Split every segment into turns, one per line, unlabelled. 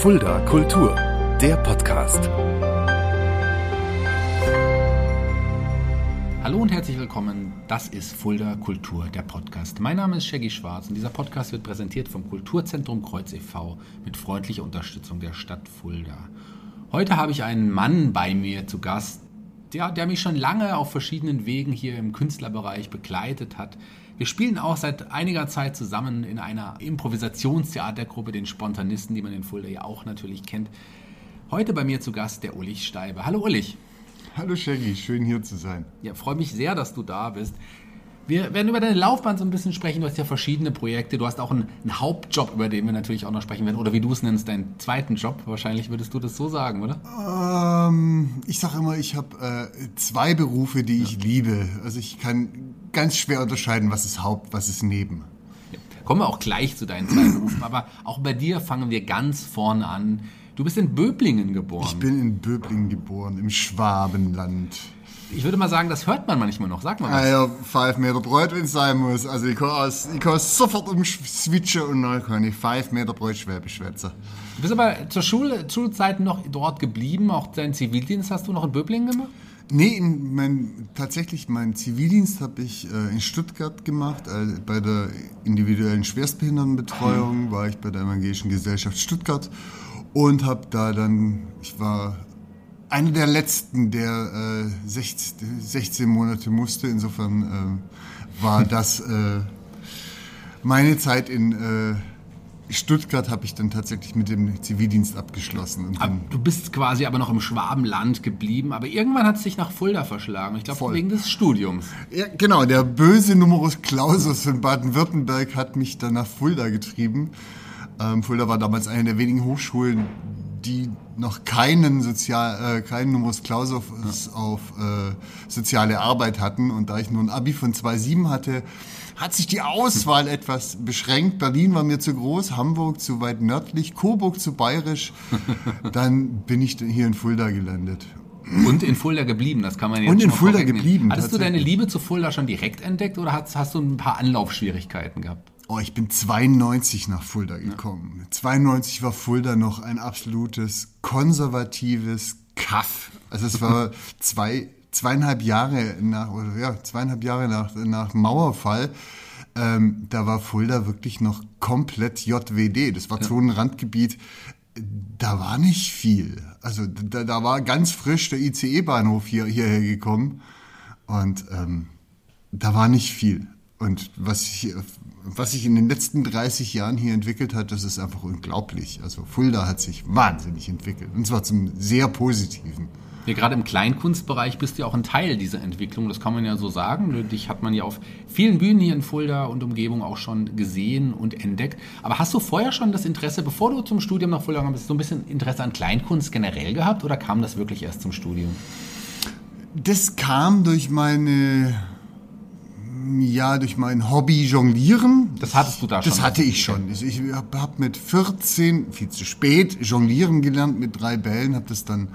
Fulda Kultur, der Podcast.
Hallo und herzlich willkommen. Das ist Fulda Kultur, der Podcast. Mein Name ist Shaggy Schwarz und dieser Podcast wird präsentiert vom Kulturzentrum Kreuz e.V. mit freundlicher Unterstützung der Stadt Fulda. Heute habe ich einen Mann bei mir zu Gast, der, der mich schon lange auf verschiedenen Wegen hier im Künstlerbereich begleitet hat. Wir spielen auch seit einiger Zeit zusammen in einer Improvisationstheatergruppe, den Spontanisten, die man in Fulda ja auch natürlich kennt. Heute bei mir zu Gast der Ulrich Steibe. Hallo Ulrich.
Hallo Shaggy, schön hier zu sein.
Ja, freue mich sehr, dass du da bist. Wir werden über deine Laufbahn so ein bisschen sprechen. Du hast ja verschiedene Projekte. Du hast auch einen, einen, Hauptjob, über den wir natürlich auch noch sprechen werden. Oder wie du es nennst, deinen zweiten Job. Wahrscheinlich würdest du das so sagen, oder?
Ähm, ich sage immer, ich habe äh, zwei Berufe, die ich liebe. Also ich kann ganz schwer unterscheiden, was ist Haupt, was ist Neben.
Ja. Kommen wir auch gleich zu deinen zwei Berufen. Aber auch bei dir fangen wir ganz vorne an. Du bist in Böblingen geboren.
Ich bin in Böblingen geboren, im Schwabenland.
Ich würde mal sagen, das hört man manchmal noch. Sag mal was.
Ah ja, 5 Meter Brot, wenn es sein muss. Also ich kann, aus, ich kann sofort umswitchen und dann kann ich 5 Meter Brot Schwäbisch schwätzen.
Du bist aber zur Schule, Schulzeit noch dort geblieben. Auch deinen Zivildienst hast du noch in Böblingen gemacht?
Nee, in mein, tatsächlich meinen Zivildienst habe ich äh, in Stuttgart gemacht. Äh, bei der individuellen Schwerstbehindertenbetreuung war ich bei der Evangelischen Gesellschaft Stuttgart und habe da dann, ich war einer der letzten, der äh, 16, 16, Monate musste. Insofern äh, war das äh, meine Zeit in äh, Stuttgart habe ich dann tatsächlich mit dem Zivildienst abgeschlossen.
du bist quasi aber noch im Schwabenland geblieben, aber irgendwann hat es dich nach Fulda verschlagen. Ich glaube, wegen des Studiums.
Ja, genau. Der böse Numerus Clausus von Baden-Württemberg hat mich dann nach Fulda getrieben. Ähm, Fulda war damals eine der wenigen Hochschulen, die noch keinen Sozial, äh, keinen Numerus Clausus ja. auf äh, soziale Arbeit hatten. Und da ich nur ein Abi von 2,7 hatte, hat sich die Auswahl etwas beschränkt. Berlin war mir zu groß, Hamburg zu weit nördlich, Coburg zu bayerisch. Dann bin ich hier in Fulda gelandet.
Und in Fulda geblieben, das kann man jetzt
Und in Fulda geblieben.
Hattest du deine Liebe zu Fulda schon direkt entdeckt oder hast, hast du ein paar Anlaufschwierigkeiten gehabt?
Oh, ich bin 92 nach Fulda gekommen. Ja. 92 war Fulda noch ein absolutes konservatives Kaff. Also es war zwei, zweieinhalb Jahre nach, oder ja, zweieinhalb Jahre nach, nach Mauerfall. Ähm, da war Fulda wirklich noch komplett JWD. Das war ja. Zonenrandgebiet. Da war nicht viel. Also da, da war ganz frisch der ICE-Bahnhof hier, hierher gekommen. Und ähm, da war nicht viel. Und was ich was sich in den letzten 30 Jahren hier entwickelt hat, das ist einfach unglaublich. Also Fulda hat sich wahnsinnig entwickelt und zwar zum sehr positiven.
Ja, gerade im Kleinkunstbereich bist du ja auch ein Teil dieser Entwicklung, das kann man ja so sagen. Dich hat man ja auf vielen Bühnen hier in Fulda und Umgebung auch schon gesehen und entdeckt. Aber hast du vorher schon das Interesse, bevor du zum Studium nach Fulda bist, so ein bisschen Interesse an Kleinkunst generell gehabt oder kam das wirklich erst zum Studium?
Das kam durch meine ja, durch mein Hobby Jonglieren.
Das hattest du da
schon? Das hatte ich schon. Ich habe mit 14, viel zu spät, Jonglieren gelernt mit drei Bällen, habe das dann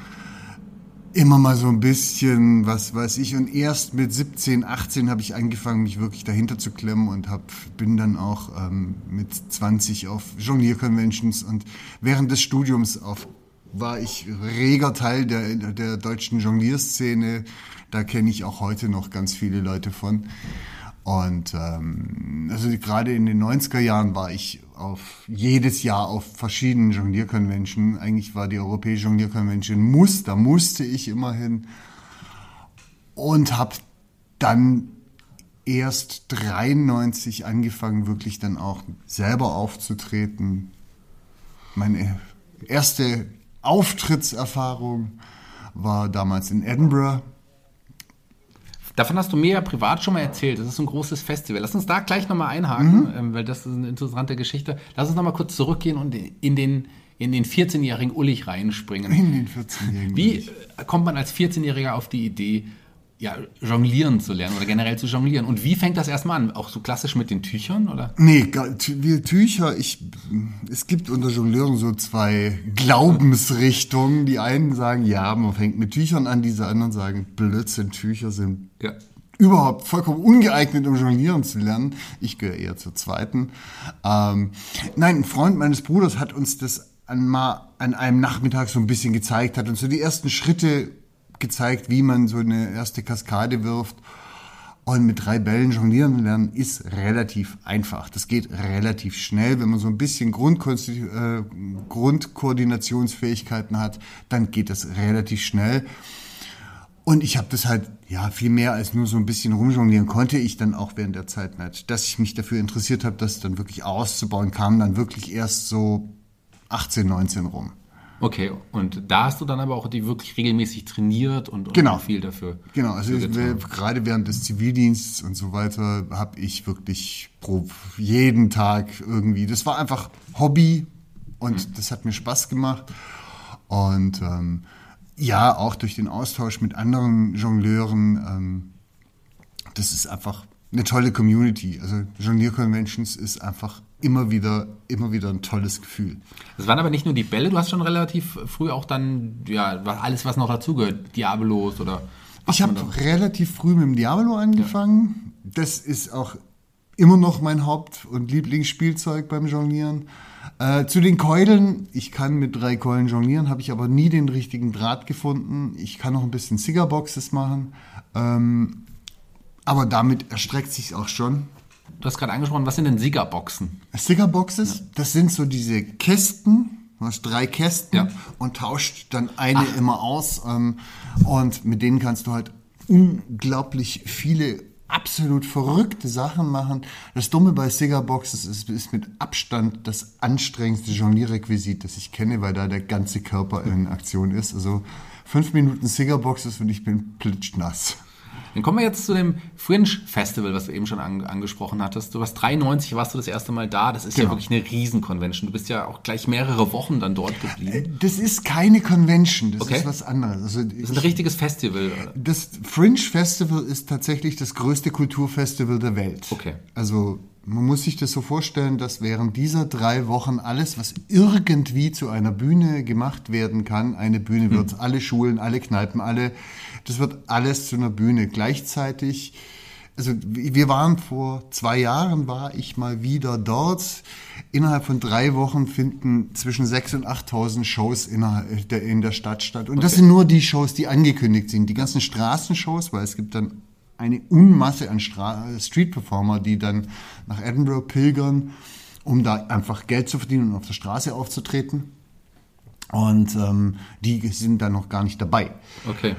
immer mal so ein bisschen, was weiß ich. Und erst mit 17, 18 habe ich angefangen, mich wirklich dahinter zu klemmen und hab, bin dann auch ähm, mit 20 auf Jonglier-Conventions und während des Studiums auf, war ich reger Teil der, der deutschen Jonglierszene. Da kenne ich auch heute noch ganz viele Leute von. Und ähm, also gerade in den 90er Jahren war ich auf jedes Jahr auf verschiedenen Jonglier-Convention. Eigentlich war die Europäische Jonglier-Convention muss, da musste ich immerhin. Und habe dann erst 93 angefangen, wirklich dann auch selber aufzutreten. Meine erste Auftrittserfahrung war damals in Edinburgh
Davon hast du mir ja privat schon mal erzählt. Das ist ein großes Festival. Lass uns da gleich nochmal einhaken, mhm. Ähm, weil das ist eine interessante Geschichte. Lass uns nochmal kurz zurückgehen und in den, in den 14-jährigen Ullich reinspringen.
In den 14-jährigen
Wie kommt man als 14-Jähriger auf die Idee, ja, jonglieren zu lernen oder generell zu jonglieren. Und wie fängt das erstmal an? Auch so klassisch mit den Tüchern, oder?
Nee, wir Tücher, ich, es gibt unter Jongleuren so zwei Glaubensrichtungen. Die einen sagen, ja, man fängt mit Tüchern an, diese anderen sagen, Blödsinn, Tücher sind ja. überhaupt vollkommen ungeeignet, um jonglieren zu lernen. Ich gehöre eher zur zweiten. Ähm, nein, ein Freund meines Bruders hat uns das an, mal an einem Nachmittag so ein bisschen gezeigt hat und so die ersten Schritte gezeigt, wie man so eine erste Kaskade wirft. Und mit drei Bällen jonglieren lernen ist relativ einfach. Das geht relativ schnell. Wenn man so ein bisschen äh, Grundkoordinationsfähigkeiten hat, dann geht das relativ schnell. Und ich habe das halt, ja, viel mehr als nur so ein bisschen rumjonglieren konnte ich dann auch während der Zeit nicht. Dass ich mich dafür interessiert habe, das dann wirklich auszubauen, kam dann wirklich erst so 18, 19 rum.
Okay, und da hast du dann aber auch die wirklich regelmäßig trainiert und, und
genau.
viel dafür.
Genau, also ich, gerade während des Zivildienstes und so weiter habe ich wirklich pro jeden Tag irgendwie, das war einfach Hobby und mhm. das hat mir Spaß gemacht. Und ähm, ja, auch durch den Austausch mit anderen Jongleuren, ähm, das ist einfach eine tolle Community. Also Jonglier Conventions ist einfach immer wieder, immer wieder ein tolles Gefühl.
Es waren aber nicht nur die Bälle, du hast schon relativ früh auch dann, ja, alles, was noch dazugehört, Diabolos oder.
Ich habe relativ früh mit dem Diabolo angefangen. Ja. Das ist auch immer noch mein Haupt- und Lieblingsspielzeug beim Jonglieren. Äh, zu den Keulen, ich kann mit drei Keulen jonglieren, habe ich aber nie den richtigen Draht gefunden. Ich kann noch ein bisschen Cigarboxes machen. Ähm, aber damit erstreckt sich auch schon.
Du hast gerade angesprochen, was sind denn Siegerboxen?
Siegerboxes, ja. das sind so diese Kästen, du hast drei Kästen ja. und tauscht dann eine Ach. immer aus. Ähm, und mit denen kannst du halt unglaublich viele absolut verrückte Sachen machen. Das Dumme bei Siegerboxes ist, ist mit Abstand das anstrengendste Jonglierrequisit, das ich kenne, weil da der ganze Körper in Aktion ist. Also fünf Minuten Siegerboxes und ich bin plitschnass.
Dann kommen wir jetzt zu dem Fringe Festival, was du eben schon an, angesprochen hattest. Du warst 93, warst du das erste Mal da. Das ist genau. ja wirklich eine Riesenconvention. Du bist ja auch gleich mehrere Wochen dann dort geblieben. Äh,
das ist keine Convention, das
okay.
ist was anderes. Also
das ist ein richtiges Festival.
Das Fringe Festival ist tatsächlich das größte Kulturfestival der Welt.
Okay.
Also man muss sich das so vorstellen, dass während dieser drei Wochen alles, was irgendwie zu einer Bühne gemacht werden kann, eine Bühne wird. Hm. Alle Schulen, alle Kneipen, alle das wird alles zu einer Bühne. Gleichzeitig, also wir waren vor zwei Jahren, war ich mal wieder dort. Innerhalb von drei Wochen finden zwischen 6.000 und 8.000 Shows innerhalb der, in der Stadt statt. Und okay. das sind nur die Shows, die angekündigt sind. Die ganzen Straßenshows, weil es gibt dann eine Unmasse an Street-Performer, die dann nach Edinburgh pilgern, um da einfach Geld zu verdienen und auf der Straße aufzutreten. Und ähm, die sind dann noch gar nicht dabei.
Okay.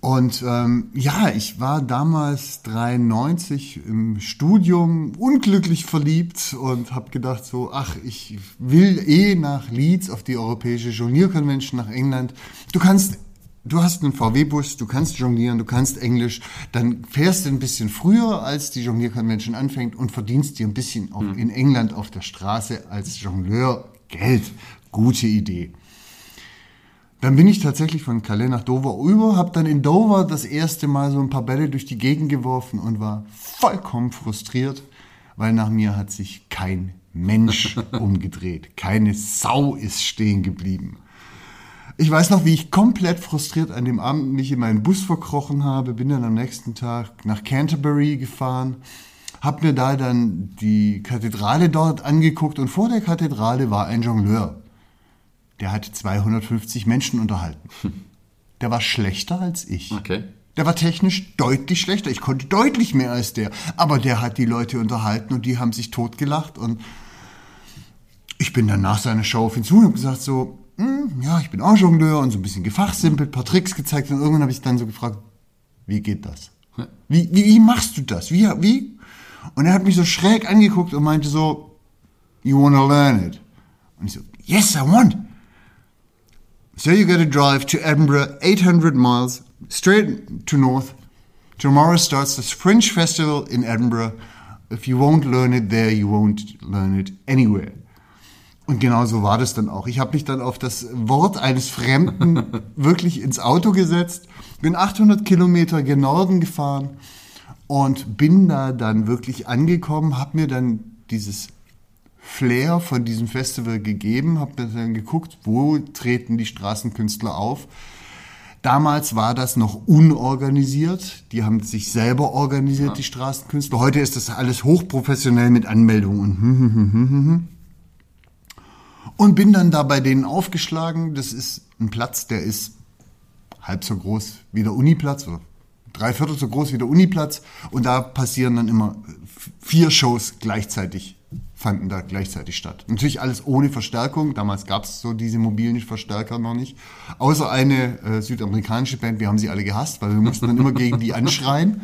Und ähm, ja, ich war damals 93 im Studium unglücklich verliebt und habe gedacht so, ach, ich will eh nach Leeds auf die Europäische Jonglier Convention nach England. Du kannst Du hast einen VW-Bus, du kannst jonglieren, du kannst Englisch, dann fährst du ein bisschen früher, als die Jonglier-Convention anfängt und verdienst dir ein bisschen auf, hm. in England auf der Straße als Jongleur Geld. Gute Idee. Dann bin ich tatsächlich von Calais nach Dover über, habe dann in Dover das erste Mal so ein paar Bälle durch die Gegend geworfen und war vollkommen frustriert, weil nach mir hat sich kein Mensch umgedreht. Keine Sau ist stehen geblieben. Ich weiß noch, wie ich komplett frustriert an dem Abend mich in meinen Bus verkrochen habe, bin dann am nächsten Tag nach Canterbury gefahren, habe mir da dann die Kathedrale dort angeguckt und vor der Kathedrale war ein Jongleur der hat 250 Menschen unterhalten. Der war schlechter als ich.
Okay.
Der war technisch deutlich schlechter. Ich konnte deutlich mehr als der. Aber der hat die Leute unterhalten und die haben sich totgelacht. Und ich bin dann nach seiner Show auf ihn zu und habe gesagt so, hm, ja, ich bin auch Jongleur und so ein bisschen gefachsimpelt, ein paar Tricks gezeigt. Und irgendwann habe ich dann so gefragt, wie geht das? Wie, wie, wie machst du das? Wie, wie? Und er hat mich so schräg angeguckt und meinte so, you wanna learn it? Und ich so, yes, I want. So you got to drive to Edinburgh, 800 miles, straight to north. Tomorrow starts the Fringe Festival in Edinburgh. If you won't learn it there, you won't learn it anywhere. Und genau so war das dann auch. Ich habe mich dann auf das Wort eines Fremden wirklich ins Auto gesetzt, bin 800 Kilometer gen Norden gefahren und bin da dann wirklich angekommen, habe mir dann dieses Flair von diesem Festival gegeben, habe dann geguckt, wo treten die Straßenkünstler auf. Damals war das noch unorganisiert. Die haben sich selber organisiert, ja. die Straßenkünstler. Heute ist das alles hochprofessionell mit Anmeldungen und bin dann da bei denen aufgeschlagen. Das ist ein Platz, der ist halb so groß wie der Uniplatz oder drei Viertel so groß wie der Uniplatz. Und da passieren dann immer vier Shows gleichzeitig, fanden da gleichzeitig statt. Natürlich alles ohne Verstärkung. Damals gab es so diese mobilen Verstärker noch nicht. Außer eine äh, südamerikanische Band, wir haben sie alle gehasst, weil wir mussten dann immer gegen die anschreien.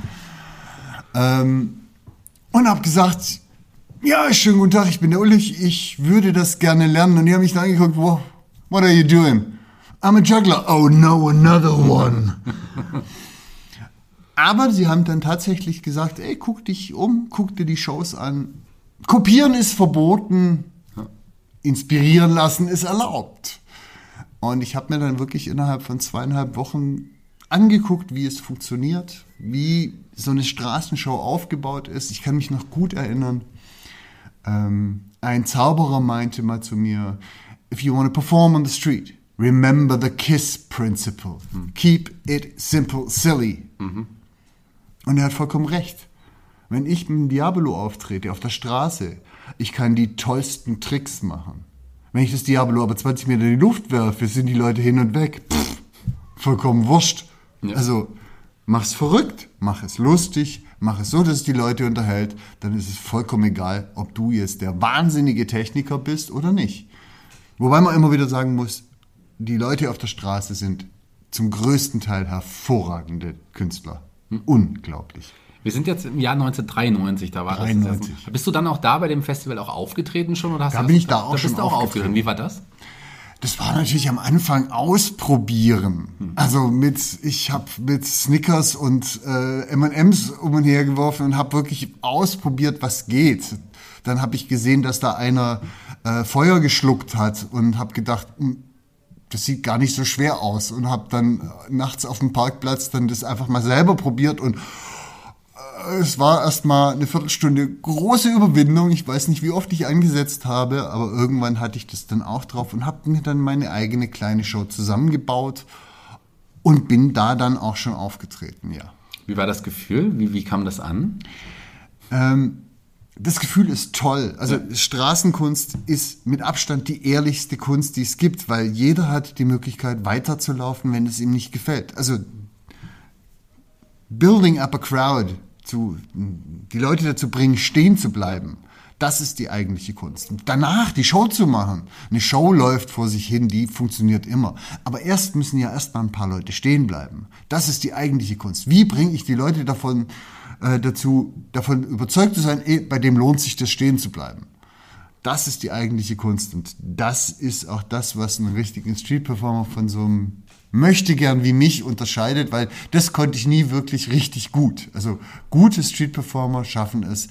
Ähm, und habe gesagt, ja, schönen guten Tag, ich bin der Ulrich, ich würde das gerne lernen. Und die haben mich dann angeguckt, wow, what are you doing? I'm a juggler. Oh no, another one. Aber sie haben dann tatsächlich gesagt, ey, guck dich um, guck dir die Shows an. Kopieren ist verboten, inspirieren lassen ist erlaubt. Und ich habe mir dann wirklich innerhalb von zweieinhalb Wochen angeguckt, wie es funktioniert, wie so eine Straßenshow aufgebaut ist. Ich kann mich noch gut erinnern. Ähm, ein Zauberer meinte mal zu mir, if you want to perform on the street, remember the KISS principle. Mhm. Keep it simple, silly. Mhm. Und er hat vollkommen recht. Wenn ich mit dem Diabolo auftrete auf der Straße, ich kann die tollsten Tricks machen. Wenn ich das Diabolo aber 20 Meter in die Luft werfe, sind die Leute hin und weg. Pff, vollkommen wurscht. Ja. Also mach's verrückt, mach es lustig, mach es so, dass es die Leute unterhält. Dann ist es vollkommen egal, ob du jetzt der wahnsinnige Techniker bist oder nicht. Wobei man immer wieder sagen muss, die Leute auf der Straße sind zum größten Teil hervorragende Künstler. Hm. Unglaublich.
Wir sind jetzt im Jahr 1993, da war 93. das. Bist du dann auch da bei dem Festival auch aufgetreten schon? Oder hast
da bin ich da auch da schon
bist du auch aufgetreten. Wie war das?
Das war natürlich am Anfang ausprobieren. Hm. Also mit, ich habe mit Snickers und äh, M&M's um und her geworfen und habe wirklich ausprobiert, was geht. Dann habe ich gesehen, dass da einer äh, Feuer geschluckt hat und habe gedacht, hm, das sieht gar nicht so schwer aus und habe dann äh, nachts auf dem Parkplatz dann das einfach mal selber probiert und es war erstmal eine Viertelstunde große Überwindung. Ich weiß nicht, wie oft ich angesetzt habe, aber irgendwann hatte ich das dann auch drauf und habe mir dann meine eigene kleine Show zusammengebaut und bin da dann auch schon aufgetreten, ja.
Wie war das Gefühl? Wie, wie kam das an?
Ähm, das Gefühl ist toll. Also ja. Straßenkunst ist mit Abstand die ehrlichste Kunst, die es gibt, weil jeder hat die Möglichkeit weiterzulaufen, wenn es ihm nicht gefällt. Also building up a crowd, zu, die Leute dazu bringen, stehen zu bleiben. Das ist die eigentliche Kunst. Danach die Show zu machen. Eine Show läuft vor sich hin, die funktioniert immer. Aber erst müssen ja erst mal ein paar Leute stehen bleiben. Das ist die eigentliche Kunst. Wie bringe ich die Leute davon äh, dazu, davon überzeugt zu sein, eh, bei dem lohnt sich das stehen zu bleiben. Das ist die eigentliche Kunst und das ist auch das, was einen richtigen Street-Performer von so einem möchte gern wie mich unterscheidet, weil das konnte ich nie wirklich richtig gut. Also gute Street-Performer schaffen es,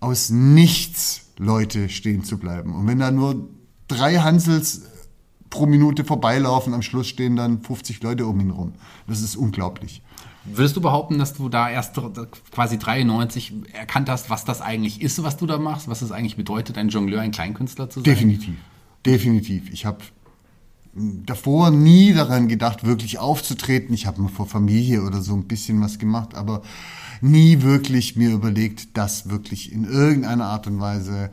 aus nichts Leute stehen zu bleiben. Und wenn da nur drei Hansels pro Minute vorbeilaufen, am Schluss stehen dann 50 Leute um ihn rum. Das ist unglaublich.
Würdest du behaupten, dass du da erst quasi 93 erkannt hast, was das eigentlich ist, was du da machst, was es eigentlich bedeutet, ein Jongleur, ein Kleinkünstler zu sein?
Definitiv, definitiv. Ich habe davor nie daran gedacht, wirklich aufzutreten. Ich habe mal vor Familie oder so ein bisschen was gemacht, aber nie wirklich mir überlegt, das wirklich in irgendeiner Art und Weise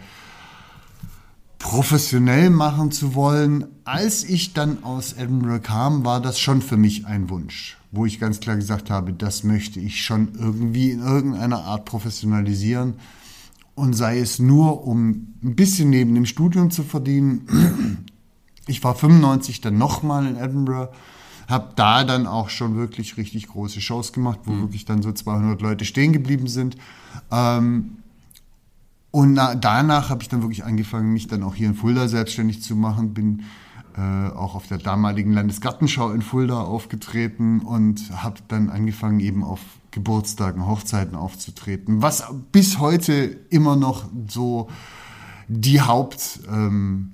professionell machen zu wollen. Als ich dann aus Edinburgh kam, war das schon für mich ein Wunsch wo ich ganz klar gesagt habe, das möchte ich schon irgendwie in irgendeiner Art professionalisieren und sei es nur, um ein bisschen neben dem Studium zu verdienen. Ich war 95 dann nochmal in Edinburgh, habe da dann auch schon wirklich richtig große Shows gemacht, wo mhm. wirklich dann so 200 Leute stehen geblieben sind. Ähm, und danach habe ich dann wirklich angefangen, mich dann auch hier in Fulda selbstständig zu machen, bin äh, auch auf der damaligen Landesgartenschau in Fulda aufgetreten und habe dann angefangen eben auf Geburtstagen, Hochzeiten aufzutreten, was bis heute immer noch so die Haupt ähm,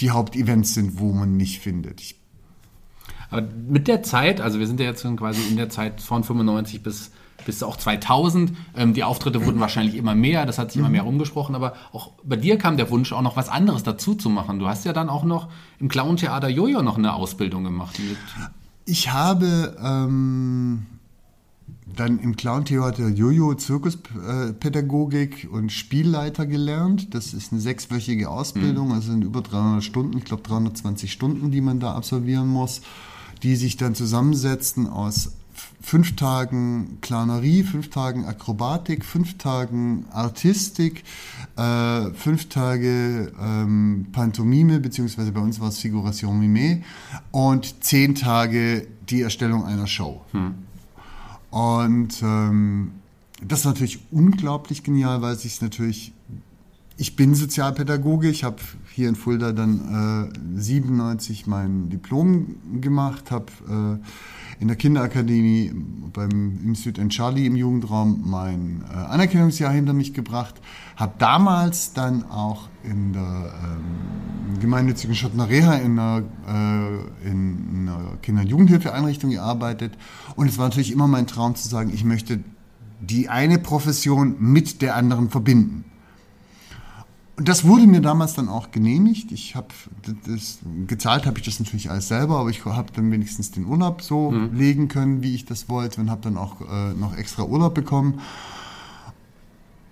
die Hauptevents sind, wo man mich findet. Ich
aber mit der Zeit, also wir sind ja jetzt quasi in der Zeit von 95 bis bis auch 2000. Ähm, die Auftritte wurden wahrscheinlich immer mehr, das hat sich immer mehr rumgesprochen, aber auch bei dir kam der Wunsch, auch noch was anderes dazu zu machen. Du hast ja dann auch noch im Clown-Theater Jojo noch eine Ausbildung gemacht.
Ich habe ähm, dann im Clown-Theater Jojo Zirkuspädagogik und Spielleiter gelernt. Das ist eine sechswöchige Ausbildung, mhm. also sind über 300 Stunden, ich glaube 320 Stunden, die man da absolvieren muss, die sich dann zusammensetzen aus fünf Tagen Clownerie, fünf Tagen Akrobatik, fünf Tagen Artistik, äh, fünf Tage ähm, Pantomime, beziehungsweise bei uns war es Figuration Mime und zehn Tage die Erstellung einer Show. Hm. Und ähm, das ist natürlich unglaublich genial, weil sich natürlich ich bin Sozialpädagoge. Ich habe hier in Fulda dann äh, 97 mein Diplom gemacht, habe äh, in der Kinderakademie beim, im Südend Charlie im Jugendraum mein äh, Anerkennungsjahr hinter mich gebracht, habe damals dann auch in der ähm, gemeinnützigen Schottner Reha in einer, äh, in einer Kinder- und Jugendhilfeeinrichtung gearbeitet und es war natürlich immer mein Traum zu sagen, ich möchte die eine Profession mit der anderen verbinden. Und das wurde mir damals dann auch genehmigt. Ich habe das gezahlt habe ich das natürlich alles selber, aber ich habe dann wenigstens den Urlaub so mhm. legen können, wie ich das wollte und habe dann auch äh, noch extra Urlaub bekommen.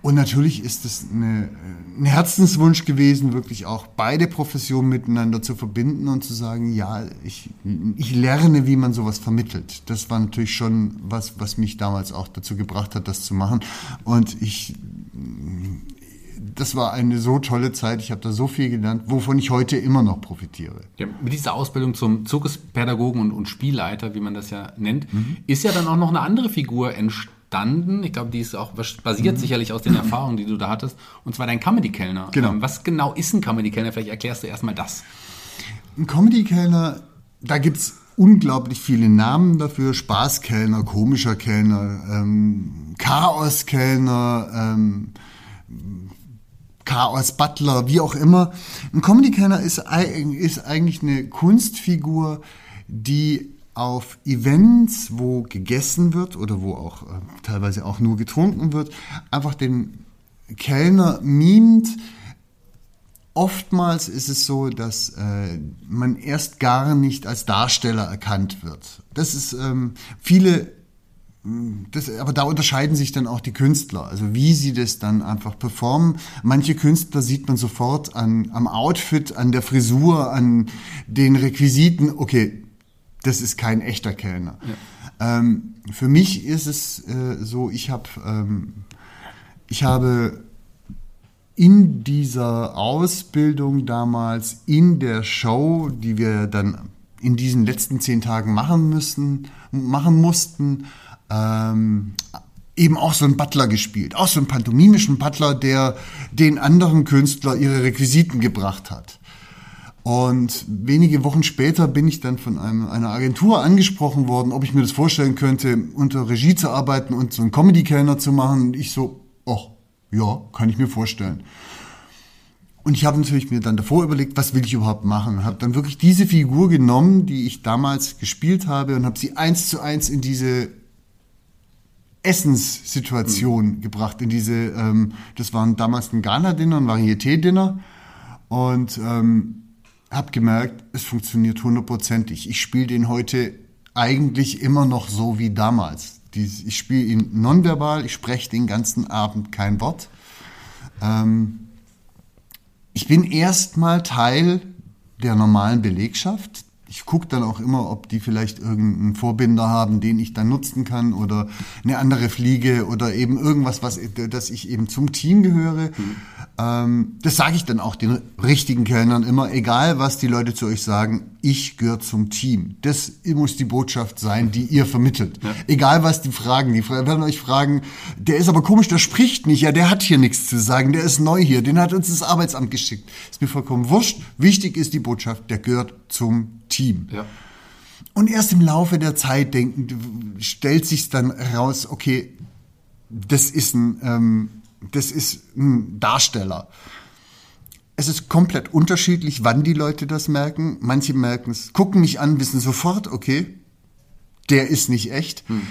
Und natürlich ist es eine, ein Herzenswunsch gewesen, wirklich auch beide Professionen miteinander zu verbinden und zu sagen, ja, ich, ich lerne, wie man sowas vermittelt. Das war natürlich schon was, was mich damals auch dazu gebracht hat, das zu machen. Und ich das war eine so tolle Zeit. Ich habe da so viel gelernt, wovon ich heute immer noch profitiere.
Ja, mit dieser Ausbildung zum Zirkuspädagogen und, und Spielleiter, wie man das ja nennt, mhm. ist ja dann auch noch eine andere Figur entstanden. Ich glaube, die ist auch basiert mhm. sicherlich aus den Erfahrungen, die du da hattest. Und zwar dein Comedy-Kellner.
Genau.
Ähm, was genau ist ein Comedy-Kellner? Vielleicht erklärst du erstmal das.
Ein Comedy-Kellner, da gibt es unglaublich viele Namen dafür. Spaßkellner, komischer Kellner, ähm, Chaoskellner, ähm, Chaos Butler, wie auch immer. Ein Comedy-Kenner ist, ist eigentlich eine Kunstfigur, die auf Events, wo gegessen wird oder wo auch äh, teilweise auch nur getrunken wird, einfach den Kellner mimt. Oftmals ist es so, dass äh, man erst gar nicht als Darsteller erkannt wird. Das ist ähm, viele das, aber da unterscheiden sich dann auch die Künstler, also wie sie das dann einfach performen. Manche Künstler sieht man sofort an, am Outfit, an der Frisur, an den Requisiten, okay, das ist kein echter Kellner. Ja. Ähm, für mich ist es äh, so, ich habe ähm, ich habe in dieser Ausbildung damals, in der Show, die wir dann in diesen letzten zehn Tagen machen müssen, machen mussten, ähm, eben auch so einen Butler gespielt, auch so einen pantomimischen Butler, der den anderen Künstler ihre Requisiten gebracht hat. Und wenige Wochen später bin ich dann von einem, einer Agentur angesprochen worden, ob ich mir das vorstellen könnte, unter Regie zu arbeiten und so einen Comedy-Kellner zu machen. Und ich so, ach, ja, kann ich mir vorstellen. Und ich habe natürlich mir dann davor überlegt, was will ich überhaupt machen? Habe dann wirklich diese Figur genommen, die ich damals gespielt habe, und habe sie eins zu eins in diese Essenssituation mhm. gebracht, in diese, ähm, das waren damals ein Ghana-Dinner, ein Varieté-Dinner und ähm, habe gemerkt, es funktioniert hundertprozentig. Ich spiele den heute eigentlich immer noch so wie damals. Dies, ich spiele ihn nonverbal, ich spreche den ganzen Abend kein Wort. Ähm, ich bin erstmal Teil der normalen Belegschaft ich gucke dann auch immer, ob die vielleicht irgendeinen Vorbinder haben, den ich dann nutzen kann oder eine andere Fliege oder eben irgendwas, was, dass ich eben zum Team gehöre. Mhm. Ähm, das sage ich dann auch den richtigen Kellnern immer, egal was die Leute zu euch sagen, ich gehöre zum Team. Das muss die Botschaft sein, die ihr vermittelt. Ja. Egal was die fragen, die werden euch fragen, der ist aber komisch, der spricht nicht, ja, der hat hier nichts zu sagen, der ist neu hier, den hat uns das Arbeitsamt geschickt. Ist mir vollkommen wurscht. Wichtig ist die Botschaft, der gehört zum Team. Ja. Und erst im Laufe der Zeit denken, stellt sich dann raus, okay, das ist ein, ähm, das ist ein Darsteller. Es ist komplett unterschiedlich, wann die Leute das merken. Manche merken es, gucken mich an, wissen sofort, okay, der ist nicht echt. Hm.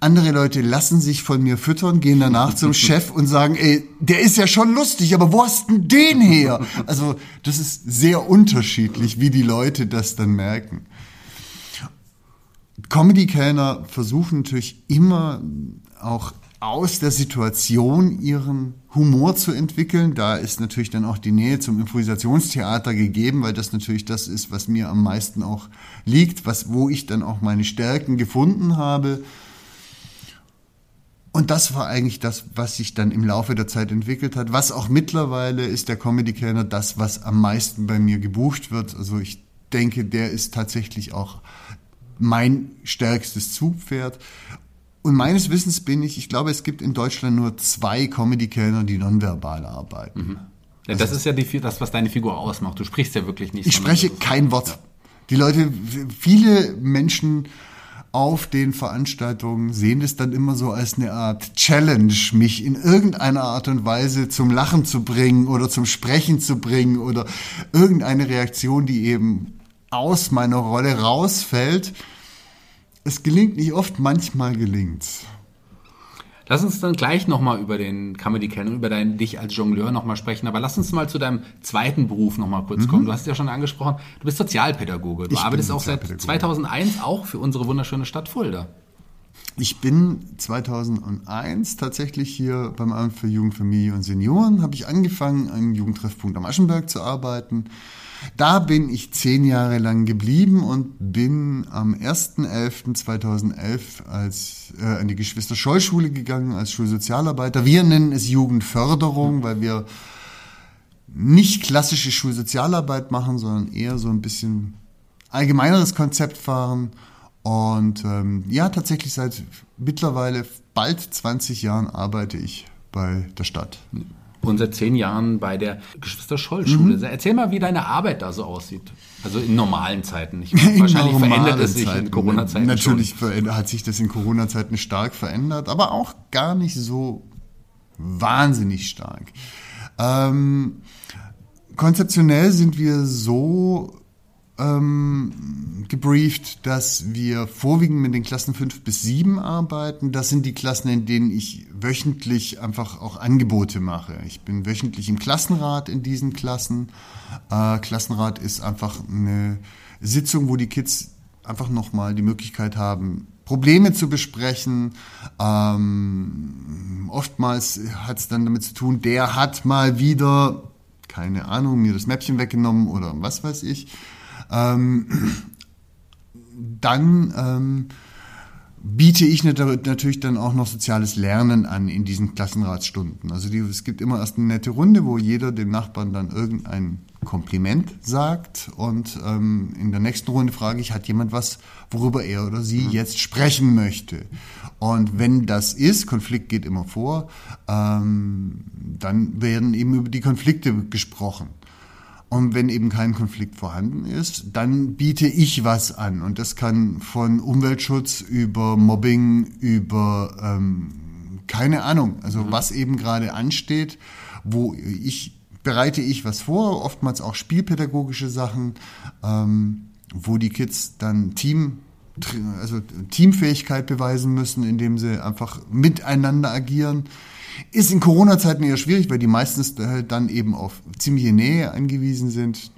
Andere Leute lassen sich von mir füttern, gehen danach zum Chef und sagen, ey, der ist ja schon lustig, aber wo hast denn den her? Also das ist sehr unterschiedlich, wie die Leute das dann merken. Comedy-Kellner versuchen natürlich immer auch aus der Situation ihren Humor zu entwickeln. Da ist natürlich dann auch die Nähe zum Improvisationstheater gegeben, weil das natürlich das ist, was mir am meisten auch liegt, was, wo ich dann auch meine Stärken gefunden habe. Und das war eigentlich das, was sich dann im Laufe der Zeit entwickelt hat. Was auch mittlerweile ist der Comedy Kellner das, was am meisten bei mir gebucht wird. Also ich denke, der ist tatsächlich auch mein stärkstes Zugpferd. Und meines Wissens bin ich, ich glaube, es gibt in Deutschland nur zwei Comedy-Kellner, die nonverbal arbeiten. Mhm.
Ja, das ist ja die, das, was deine Figur ausmacht. Du sprichst ja wirklich nicht.
Ich spreche kein Wort. Ja. Die Leute, viele Menschen auf den Veranstaltungen sehen es dann immer so als eine Art Challenge, mich in irgendeiner Art und Weise zum Lachen zu bringen oder zum Sprechen zu bringen oder irgendeine Reaktion, die eben aus meiner Rolle rausfällt. Es gelingt nicht oft, manchmal gelingt's.
Lass uns dann gleich nochmal über den Comedy Canon, über dein, dich als Jongleur nochmal sprechen. Aber lass uns mal zu deinem zweiten Beruf nochmal kurz mhm. kommen. Du hast es ja schon angesprochen, du bist Sozialpädagoge. Du ich arbeitest auch seit 2001 auch für unsere wunderschöne Stadt Fulda.
Ich bin 2001 tatsächlich hier beim Amt für Jugend, Familie und Senioren, habe ich angefangen, am Jugendtreffpunkt am Aschenberg zu arbeiten. Da bin ich zehn Jahre lang geblieben und bin am 1.11.2011 als, äh, an die Geschwister Scholl Schule gegangen als Schulsozialarbeiter. Wir nennen es Jugendförderung, weil wir nicht klassische Schulsozialarbeit machen, sondern eher so ein bisschen allgemeineres Konzept fahren. Und ähm, ja, tatsächlich seit mittlerweile bald 20 Jahren arbeite ich bei der Stadt
und seit zehn Jahren bei der Geschwister-Scholl-Schule. Mhm. Erzähl mal, wie deine Arbeit da so aussieht. Also in normalen Zeiten. Ich,
in wahrscheinlich verändert es sich Zeiten. in Corona-Zeiten. Natürlich schon. hat sich das in Corona-Zeiten stark verändert, aber auch gar nicht so wahnsinnig stark. Ähm, konzeptionell sind wir so ähm, gebrieft, dass wir vorwiegend mit den Klassen 5 bis 7 arbeiten. Das sind die Klassen, in denen ich wöchentlich einfach auch Angebote mache. Ich bin wöchentlich im Klassenrat in diesen Klassen. Äh, Klassenrat ist einfach eine Sitzung, wo die Kids einfach nochmal die Möglichkeit haben, Probleme zu besprechen. Ähm, oftmals hat es dann damit zu tun, der hat mal wieder, keine Ahnung, mir das Mäppchen weggenommen oder was weiß ich. Ähm, dann ähm, biete ich natürlich dann auch noch soziales Lernen an in diesen Klassenratsstunden. Also die, es gibt immer erst eine nette Runde, wo jeder dem Nachbarn dann irgendein Kompliment sagt und ähm, in der nächsten Runde frage ich, hat jemand was, worüber er oder sie mhm. jetzt sprechen möchte? Und wenn das ist, Konflikt geht immer vor, ähm, dann werden eben über die Konflikte gesprochen. Und wenn eben kein Konflikt vorhanden ist, dann biete ich was an. Und das kann von Umweltschutz über Mobbing, über ähm, keine Ahnung, also mhm. was eben gerade ansteht, wo ich bereite ich was vor, oftmals auch spielpädagogische Sachen, ähm, wo die Kids dann Team also Teamfähigkeit beweisen müssen, indem sie einfach miteinander agieren. Ist in Corona-Zeiten eher schwierig, weil die meistens dann eben auf ziemliche Nähe angewiesen sind.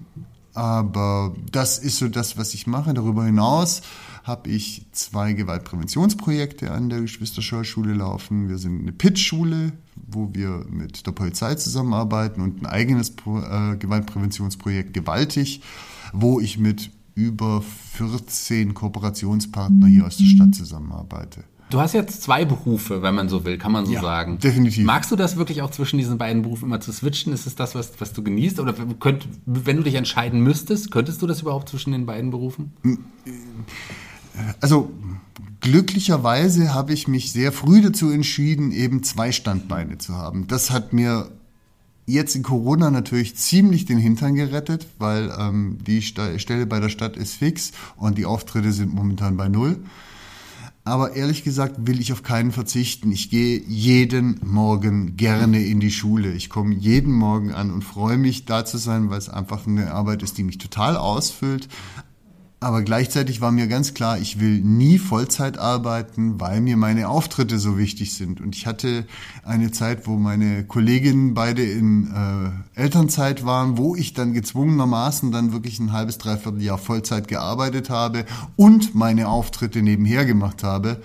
Aber das ist so das, was ich mache. Darüber hinaus habe ich zwei Gewaltpräventionsprojekte an der Geschwister-Scholl-Schule laufen. Wir sind eine Pitch-Schule, wo wir mit der Polizei zusammenarbeiten und ein eigenes äh, Gewaltpräventionsprojekt Gewaltig, wo ich mit über 14 Kooperationspartner hier aus der Stadt zusammenarbeite.
Du hast jetzt zwei Berufe, wenn man so will, kann man so ja, sagen.
Definitiv.
Magst du das wirklich auch zwischen diesen beiden Berufen immer zu switchen? Ist es das, was, was du genießt? Oder könnt, wenn du dich entscheiden müsstest, könntest du das überhaupt zwischen den beiden Berufen?
Also glücklicherweise habe ich mich sehr früh dazu entschieden, eben zwei Standbeine zu haben. Das hat mir jetzt in Corona natürlich ziemlich den Hintern gerettet, weil ähm, die Stelle bei der Stadt ist fix und die Auftritte sind momentan bei null. Aber ehrlich gesagt will ich auf keinen verzichten. Ich gehe jeden Morgen gerne in die Schule. Ich komme jeden Morgen an und freue mich, da zu sein, weil es einfach eine Arbeit ist, die mich total ausfüllt. Aber gleichzeitig war mir ganz klar, ich will nie Vollzeit arbeiten, weil mir meine Auftritte so wichtig sind. Und ich hatte eine Zeit, wo meine Kolleginnen beide in äh, Elternzeit waren, wo ich dann gezwungenermaßen dann wirklich ein halbes, dreiviertel Jahr Vollzeit gearbeitet habe und meine Auftritte nebenher gemacht habe.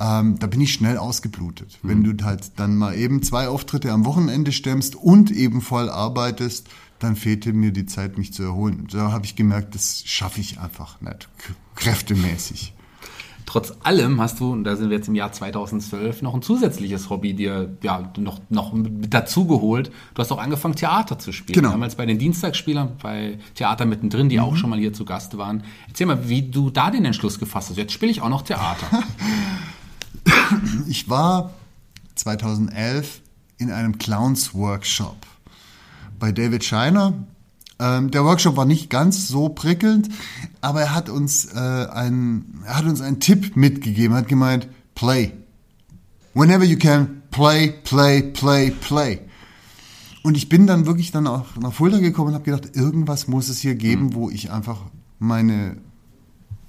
Ähm, da bin ich schnell ausgeblutet. Mhm. Wenn du halt dann mal eben zwei Auftritte am Wochenende stemmst und eben voll arbeitest, dann fehlte mir die Zeit, mich zu erholen. Da habe ich gemerkt, das schaffe ich einfach nicht, kräftemäßig.
Trotz allem hast du, und da sind wir jetzt im Jahr 2012, noch ein zusätzliches Hobby dir ja, noch, noch mit dazu geholt. Du hast auch angefangen, Theater zu spielen. Genau. Damals bei den Dienstagsspielern, bei Theater mittendrin, die mhm. auch schon mal hier zu Gast waren. Erzähl mal, wie du da den Entschluss gefasst hast. Jetzt spiele ich auch noch Theater.
ich war 2011 in einem Clowns-Workshop bei David Scheiner. Ähm, der Workshop war nicht ganz so prickelnd, aber er hat uns, äh, einen, er hat uns einen Tipp mitgegeben, hat gemeint, play. Whenever you can, play, play, play, play. Und ich bin dann wirklich dann auch nach Fulda gekommen und habe gedacht, irgendwas muss es hier geben, mhm. wo ich einfach meine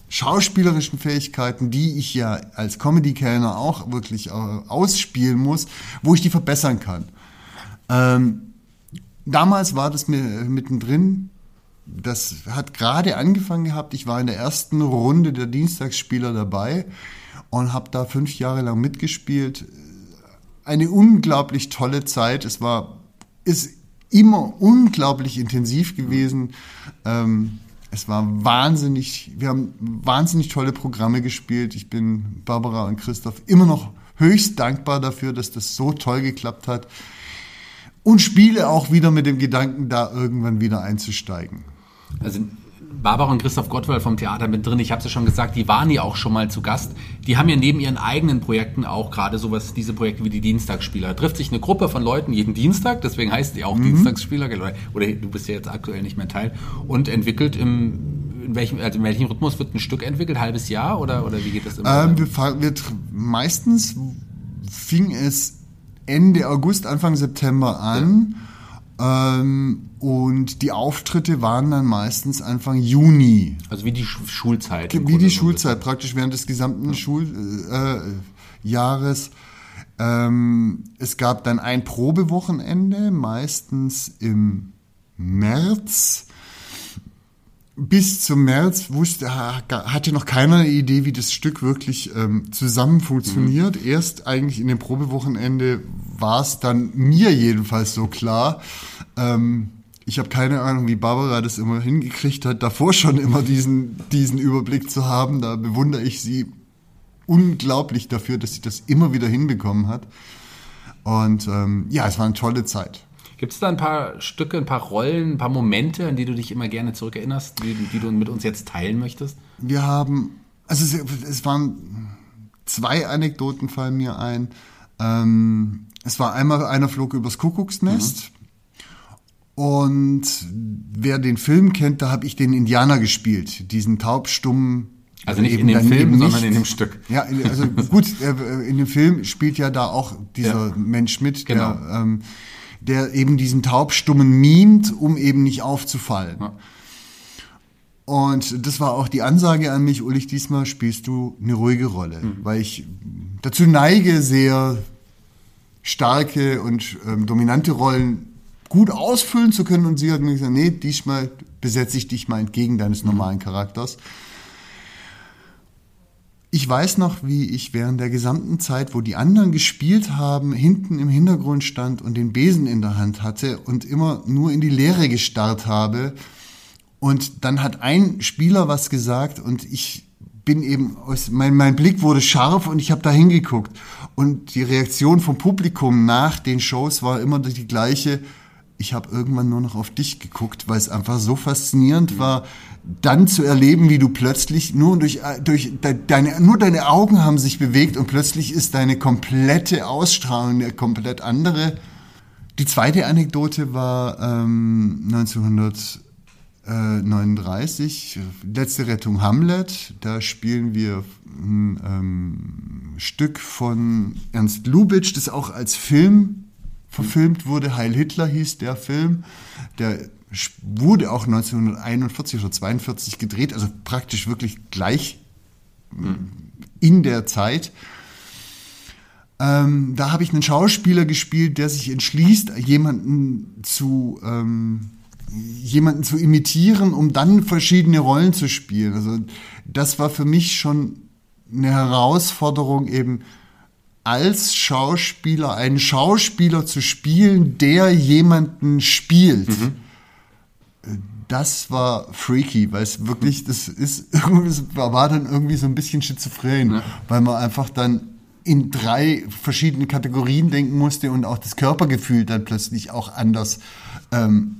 schauspielerischen Fähigkeiten, die ich ja als Comedy-Kellner auch wirklich äh, ausspielen muss, wo ich die verbessern kann. Ähm, damals war das mir mittendrin. Das hat gerade angefangen gehabt. Ich war in der ersten Runde der Dienstagsspieler dabei und habe da fünf Jahre lang mitgespielt. Eine unglaublich tolle Zeit. Es war, ist immer unglaublich intensiv gewesen. Ähm, es war wahnsinnig, wir haben wahnsinnig tolle Programme gespielt. Ich bin Barbara und Christoph immer noch höchst dankbar dafür, dass das so toll geklappt hat und spiele auch wieder mit dem Gedanken, da irgendwann wieder einzusteigen.
Also Barbara und Christoph Gottwald vom Theater mit drin, ich habe es ja schon gesagt, die waren ja auch schon mal zu Gast. Die haben ja neben ihren eigenen Projekten auch gerade sowas, diese Projekte wie die Dienstagsspieler. Da trifft sich eine Gruppe von Leuten jeden Dienstag, deswegen heißt die auch mhm. Dienstagsspieler, oder, oder du bist ja jetzt aktuell nicht mehr Teil, und entwickelt im in welchem, also in welchem Rhythmus wird ein Stück entwickelt? Halbes Jahr oder, oder wie geht das
immer? Ähm, wir, wir, meistens fing es Ende August, Anfang September an. Ja. Ähm, und die Auftritte waren dann meistens Anfang Juni.
Also wie die Schulzeit.
Wie die Schulzeit, praktisch während des gesamten ja. Schuljahres. Äh, ähm, es gab dann ein Probewochenende, meistens im März bis zum März wusste, hatte noch keiner eine Idee, wie das Stück wirklich ähm, zusammen funktioniert. Mhm. Erst eigentlich in dem Probewochenende war es dann mir jedenfalls so klar. Ähm, ich habe keine Ahnung, wie Barbara das immer hingekriegt hat, davor schon immer diesen, diesen Überblick zu haben. Da bewundere ich sie unglaublich dafür, dass sie das immer wieder hinbekommen hat. Und ähm, ja, es war eine tolle Zeit.
Gibt es da ein paar Stücke, ein paar Rollen, ein paar Momente, an die du dich immer gerne zurückerinnerst, die, die du mit uns jetzt teilen möchtest?
Wir haben, also es, es waren zwei Anekdoten fallen mir ein. Ähm, es war einmal einer flog übers Kuckucksnest. Mhm. Und wer den Film kennt, da habe ich den Indianer gespielt, diesen taubstummen
also nicht in dem Film, sondern in dem Stück.
Ja, also gut, in dem Film spielt ja da auch dieser ja. Mensch mit, genau. der ähm, der eben diesen Taubstummen mimt, um eben nicht aufzufallen. Ja. Und das war auch die Ansage an mich, Ulrich, diesmal spielst du eine ruhige Rolle, mhm. weil ich dazu neige, sehr starke und ähm, dominante Rollen gut ausfüllen zu können. Und sie hat mir gesagt, nee, diesmal besetze ich dich mal entgegen deines normalen Charakters. Ich weiß noch, wie ich während der gesamten Zeit, wo die anderen gespielt haben, hinten im Hintergrund stand und den Besen in der Hand hatte und immer nur in die Leere gestarrt habe. Und dann hat ein Spieler was gesagt und ich bin eben, mein, mein Blick wurde scharf und ich habe da hingeguckt. Und die Reaktion vom Publikum nach den Shows war immer die gleiche. Ich habe irgendwann nur noch auf dich geguckt, weil es einfach so faszinierend war, dann zu erleben, wie du plötzlich nur durch, äh, durch deine, nur deine Augen haben sich bewegt und plötzlich ist deine komplette Ausstrahlung eine komplett andere. Die zweite Anekdote war ähm, 1939, letzte Rettung Hamlet. Da spielen wir ein ähm, Stück von Ernst Lubitsch, das auch als Film verfilmt wurde. Heil Hitler hieß der Film. Der wurde auch 1941 oder 42 gedreht, also praktisch wirklich gleich in der Zeit. Ähm, da habe ich einen Schauspieler gespielt, der sich entschließt, jemanden zu ähm, jemanden zu imitieren, um dann verschiedene Rollen zu spielen. Also das war für mich schon eine Herausforderung, eben als Schauspieler einen Schauspieler zu spielen, der jemanden spielt. Mhm. Das war freaky, weil es wirklich, das ist, war dann irgendwie so ein bisschen schizophren, ja. weil man einfach dann in drei verschiedene Kategorien denken musste und auch das Körpergefühl dann plötzlich auch anders ähm,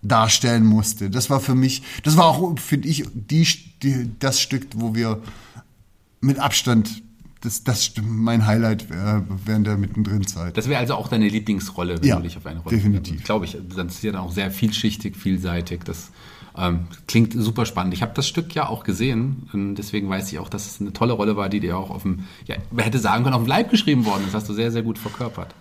darstellen musste. Das war für mich, das war auch, finde ich, die, die, das Stück, wo wir mit Abstand das, das mein Highlight während der mittendrin Zeit.
Das wäre also auch deine Lieblingsrolle, wenn
ja,
du dich auf eine Rolle
definitiv.
Glaube ich, das ist ja dann auch sehr vielschichtig, vielseitig. Das ähm, klingt super spannend. Ich habe das Stück ja auch gesehen und deswegen weiß ich auch, dass es eine tolle Rolle war, die dir auch auf dem, ja, man hätte sagen können, auf dem Leib geschrieben worden ist. Das hast du sehr, sehr gut verkörpert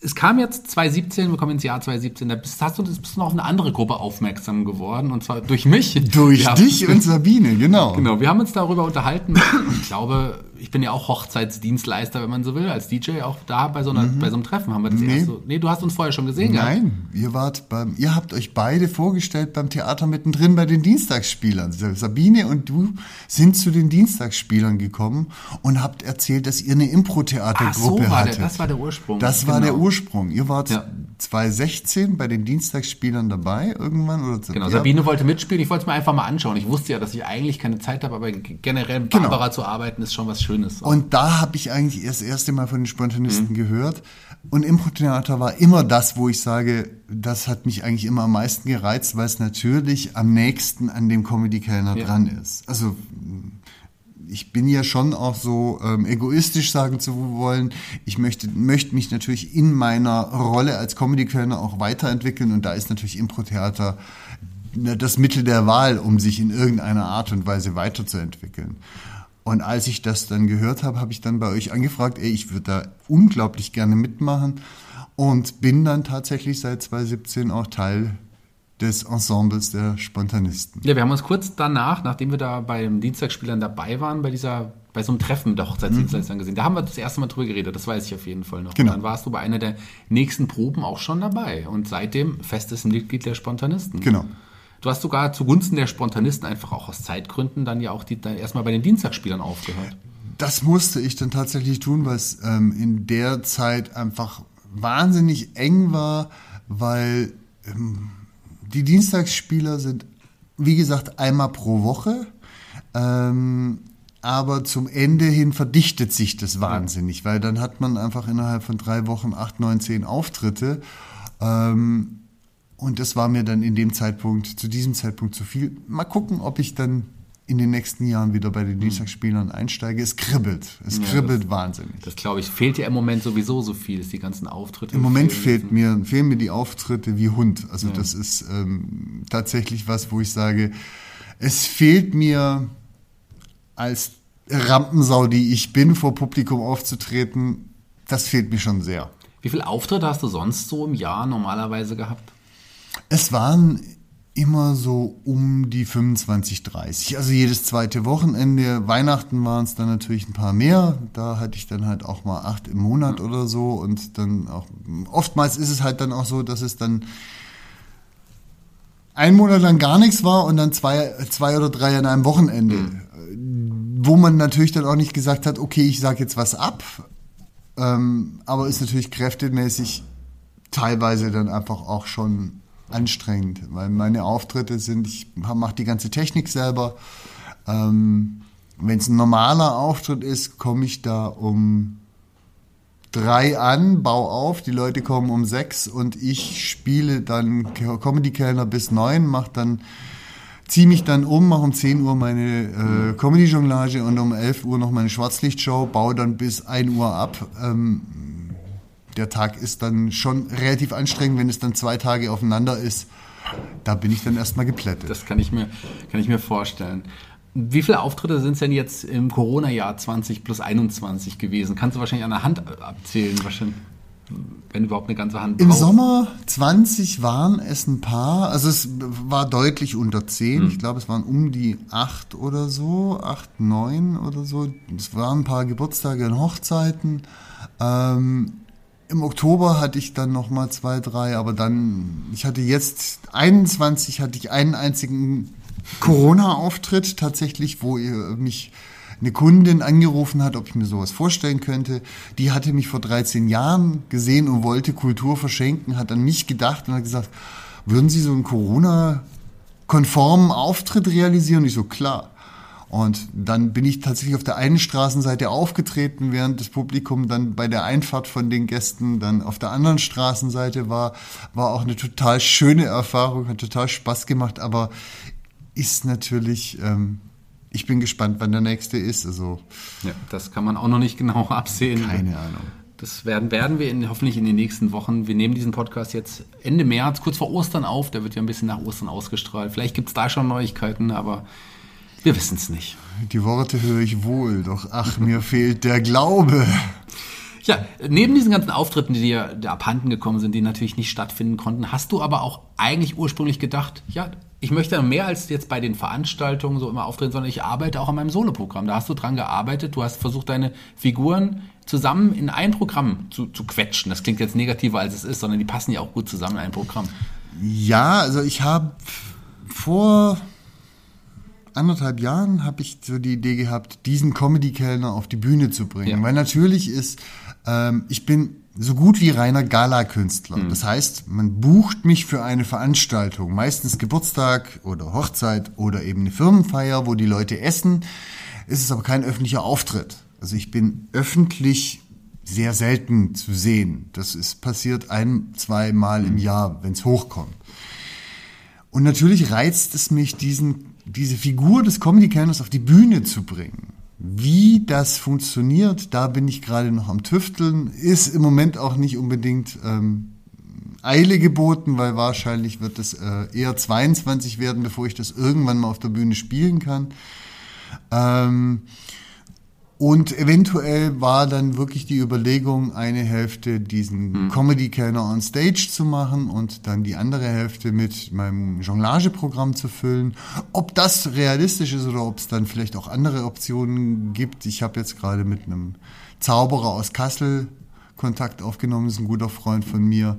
es kam jetzt 2017, wir kommen ins Jahr 2017, da bist, hast du, bist du noch auf eine andere Gruppe aufmerksam geworden und zwar durch mich.
Durch ja, dich und Sabine, genau.
Genau, wir haben uns darüber unterhalten. Ich glaube, ich bin ja auch Hochzeitsdienstleister, wenn man so will, als DJ auch da bei so, einer, mhm. bei so einem Treffen haben wir das nee. erste. Nee, du hast uns vorher schon gesehen,
Nein, gehabt. ihr wart beim, ihr habt euch beide vorgestellt beim Theater mittendrin bei den Dienstagsspielern. Sabine und du sind zu den Dienstagsspielern gekommen und habt erzählt, dass ihr eine Impro-Theatergruppe so, hattet.
Der, das war der Ursprung.
Das genau. war der Ursprung. Ihr wart ja. 2016 bei den Dienstagsspielern dabei irgendwann oder
Genau, ja. Sabine wollte mitspielen. Ich wollte es mir einfach mal anschauen. Ich wusste ja, dass ich eigentlich keine Zeit habe, aber generell mit genau. Barbara genau. zu arbeiten ist schon was Schönes.
Und da habe ich eigentlich erst das erste Mal von den Spontanisten mhm. gehört. Und Impro-Theater war immer das, wo ich sage, das hat mich eigentlich immer am meisten gereizt, weil es natürlich am nächsten an dem Comedy-Kellner ja. dran ist. Also ich bin ja schon auch so ähm, egoistisch sagen zu wollen. Ich möchte, möchte mich natürlich in meiner Rolle als Comedy-Kellner auch weiterentwickeln und da ist natürlich Impro-Theater das Mittel der Wahl, um sich in irgendeiner Art und Weise weiterzuentwickeln. Und als ich das dann gehört habe, habe ich dann bei euch angefragt, ey, ich würde da unglaublich gerne mitmachen und bin dann tatsächlich seit 2017 auch Teil des Ensembles der Spontanisten.
Ja, wir haben uns kurz danach, nachdem wir da beim Dienstagsspielern dabei waren, bei dieser bei so einem Treffen der Hochzeitsdienstleister mhm. gesehen. Da haben wir das erste Mal drüber geredet, das weiß ich auf jeden Fall noch.
Genau.
Und dann warst du bei einer der nächsten Proben auch schon dabei und seitdem festes Mitglied der Spontanisten.
Genau.
Du hast sogar zugunsten der Spontanisten einfach auch aus Zeitgründen dann ja auch die, dann erstmal bei den Dienstagsspielern aufgehört.
Das musste ich dann tatsächlich tun, weil es ähm, in der Zeit einfach wahnsinnig eng war, weil ähm, die Dienstagsspieler sind, wie gesagt, einmal pro Woche. Ähm, aber zum Ende hin verdichtet sich das wahnsinnig, weil dann hat man einfach innerhalb von drei Wochen acht, neun, zehn Auftritte. Ähm, und das war mir dann in dem Zeitpunkt, zu diesem Zeitpunkt zu viel. Mal gucken, ob ich dann in den nächsten Jahren wieder bei den hm. Dienstagsspielern einsteige. Es kribbelt. Es ja, kribbelt
das,
wahnsinnig.
Das glaube ich, fehlt dir im Moment sowieso so viel, ist die ganzen Auftritte.
Im Moment fehlt mir, fehlen mir die Auftritte wie Hund. Also ja. das ist ähm, tatsächlich was, wo ich sage, es fehlt mir als Rampensau, die ich bin, vor Publikum aufzutreten. Das fehlt mir schon sehr.
Wie viele Auftritte hast du sonst so im Jahr normalerweise gehabt?
Es waren immer so um die 25, 30. Also jedes zweite Wochenende. Weihnachten waren es dann natürlich ein paar mehr. Da hatte ich dann halt auch mal acht im Monat oder so. Und dann auch, oftmals ist es halt dann auch so, dass es dann ein Monat lang gar nichts war und dann zwei, zwei oder drei an einem Wochenende. Mhm. Wo man natürlich dann auch nicht gesagt hat, okay, ich sage jetzt was ab. Ähm, aber ist natürlich kräftemäßig teilweise dann einfach auch schon anstrengend, weil meine Auftritte sind, ich mache die ganze Technik selber. Ähm, Wenn es ein normaler Auftritt ist, komme ich da um drei an, bau auf, die Leute kommen um sechs und ich spiele dann Comedy-Kellner bis neun, mach dann ziehe mich dann um, mache um 10 Uhr meine äh, Comedy-Jonglage und um 11 Uhr noch meine Schwarzlichtshow, baue dann bis 1 Uhr ab. Ähm, der Tag ist dann schon relativ anstrengend, wenn es dann zwei Tage aufeinander ist. Da bin ich dann erstmal geplättet.
Das kann ich mir, kann ich mir vorstellen. Wie viele Auftritte sind es denn jetzt im Corona-Jahr 20 plus 21 gewesen? Kannst du wahrscheinlich an der Hand abzählen? Wahrscheinlich. wenn überhaupt eine ganze Hand
Im Sommer 20 waren es ein paar, also es war deutlich unter 10. Hm. Ich glaube, es waren um die 8 oder so, 8, 9 oder so. Es waren ein paar Geburtstage und Hochzeiten. Ähm, Im Oktober hatte ich dann noch mal zwei, drei, aber dann, ich hatte jetzt 21, hatte ich einen einzigen Corona-Auftritt tatsächlich, wo ihr mich eine Kundin angerufen hat, ob ich mir sowas vorstellen könnte. Die hatte mich vor 13 Jahren gesehen und wollte Kultur verschenken, hat an mich gedacht und hat gesagt, würden Sie so einen Corona-konformen Auftritt realisieren? Und ich so, klar. Und dann bin ich tatsächlich auf der einen Straßenseite aufgetreten, während das Publikum dann bei der Einfahrt von den Gästen dann auf der anderen Straßenseite war. War auch eine total schöne Erfahrung, hat total Spaß gemacht, aber ist natürlich ähm, ich bin gespannt, wann der nächste ist. Also
ja, das kann man auch noch nicht genau absehen.
Keine Ahnung.
Das werden, werden wir in, hoffentlich in den nächsten Wochen. Wir nehmen diesen Podcast jetzt Ende März, kurz vor Ostern auf. Der wird ja ein bisschen nach Ostern ausgestrahlt. Vielleicht gibt es da schon Neuigkeiten, aber wir wissen es nicht.
Die Worte höre ich wohl, doch ach, mir fehlt der Glaube.
Ja, neben diesen ganzen Auftritten, die dir abhanden gekommen sind, die natürlich nicht stattfinden konnten, hast du aber auch eigentlich ursprünglich gedacht, ja, ich möchte mehr als jetzt bei den Veranstaltungen so immer auftreten, sondern ich arbeite auch an meinem Soloprogramm. Da hast du dran gearbeitet, du hast versucht, deine Figuren zusammen in ein Programm zu, zu quetschen. Das klingt jetzt negativer, als es ist, sondern die passen ja auch gut zusammen in ein Programm.
Ja, also ich habe vor anderthalb Jahren habe ich so die Idee gehabt, diesen Comedy-Kellner auf die Bühne zu bringen. Ja. Weil natürlich ist, ähm, ich bin so gut wie reiner Gala-Künstler. Mhm. Das heißt, man bucht mich für eine Veranstaltung, meistens Geburtstag oder Hochzeit oder eben eine Firmenfeier, wo die Leute essen. Es ist aber kein öffentlicher Auftritt. Also ich bin öffentlich sehr selten zu sehen. Das ist passiert ein, zwei Mal im Jahr, wenn es hochkommt. Und natürlich reizt es mich, diesen, diese Figur des Comedy-Kellners auf die Bühne zu bringen. Wie das funktioniert, da bin ich gerade noch am Tüfteln. Ist im Moment auch nicht unbedingt ähm, Eile geboten, weil wahrscheinlich wird es äh, eher 22 werden, bevor ich das irgendwann mal auf der Bühne spielen kann. Ähm, und eventuell war dann wirklich die Überlegung, eine Hälfte diesen mhm. Comedy-Kellner on Stage zu machen und dann die andere Hälfte mit meinem Jonglageprogramm zu füllen. Ob das realistisch ist oder ob es dann vielleicht auch andere Optionen gibt. Ich habe jetzt gerade mit einem Zauberer aus Kassel Kontakt aufgenommen, ist ein guter Freund von mir.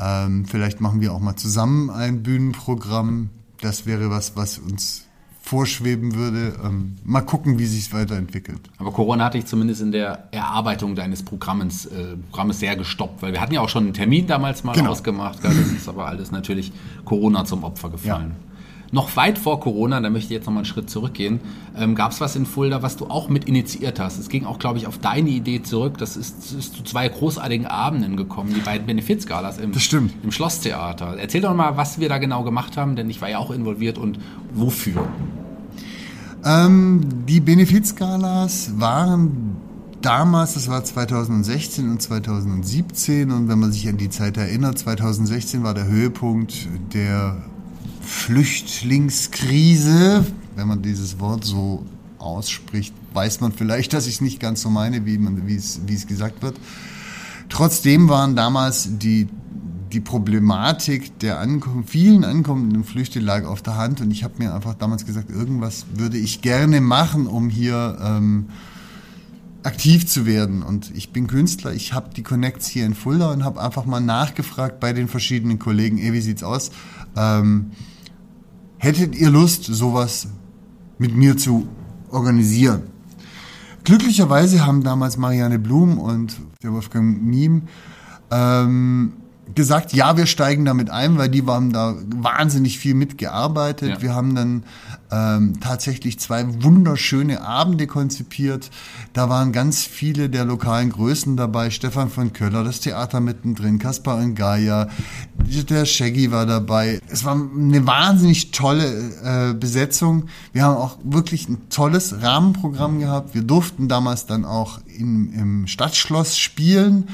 Ähm, vielleicht machen wir auch mal zusammen ein Bühnenprogramm. Das wäre was, was uns vorschweben würde. Ähm, mal gucken, wie sich es weiterentwickelt.
Aber Corona hatte ich zumindest in der Erarbeitung deines Programmes, äh, Programmes sehr gestoppt, weil wir hatten ja auch schon einen Termin damals mal genau. ausgemacht. Das ist aber alles natürlich Corona zum Opfer gefallen. Ja noch weit vor Corona, da möchte ich jetzt noch mal einen Schritt zurückgehen, ähm, gab es was in Fulda, was du auch mit initiiert hast. Es ging auch, glaube ich, auf deine Idee zurück. Das ist, ist zu zwei großartigen Abenden gekommen, die beiden Benefizgalas im, im Schlosstheater. Erzähl doch mal, was wir da genau gemacht haben, denn ich war ja auch involviert und wofür.
Ähm, die Benefizgalas waren damals, das war 2016 und 2017 und wenn man sich an die Zeit erinnert, 2016 war der Höhepunkt der Flüchtlingskrise, wenn man dieses Wort so ausspricht, weiß man vielleicht, dass ich es nicht ganz so meine, wie, man, wie, es, wie es gesagt wird. Trotzdem waren damals die, die Problematik der Ankom vielen ankommenden Flüchtlinge auf der Hand und ich habe mir einfach damals gesagt, irgendwas würde ich gerne machen, um hier ähm, aktiv zu werden. Und ich bin Künstler, ich habe die Connects hier in Fulda und habe einfach mal nachgefragt bei den verschiedenen Kollegen, ey, wie sieht's aus? Ähm, hättet ihr Lust, sowas mit mir zu organisieren? Glücklicherweise haben damals Marianne Blum und der Wolfgang Miem ähm, gesagt, ja, wir steigen damit ein, weil die haben da wahnsinnig viel mitgearbeitet. Ja. Wir haben dann ähm, tatsächlich zwei wunderschöne Abende konzipiert. Da waren ganz viele der lokalen Größen dabei. Stefan von Köller, das Theater mittendrin, Kaspar und Gaia, der Shaggy war dabei. Es war eine wahnsinnig tolle äh, Besetzung. Wir haben auch wirklich ein tolles Rahmenprogramm gehabt. Wir durften damals dann auch in, im Stadtschloss spielen.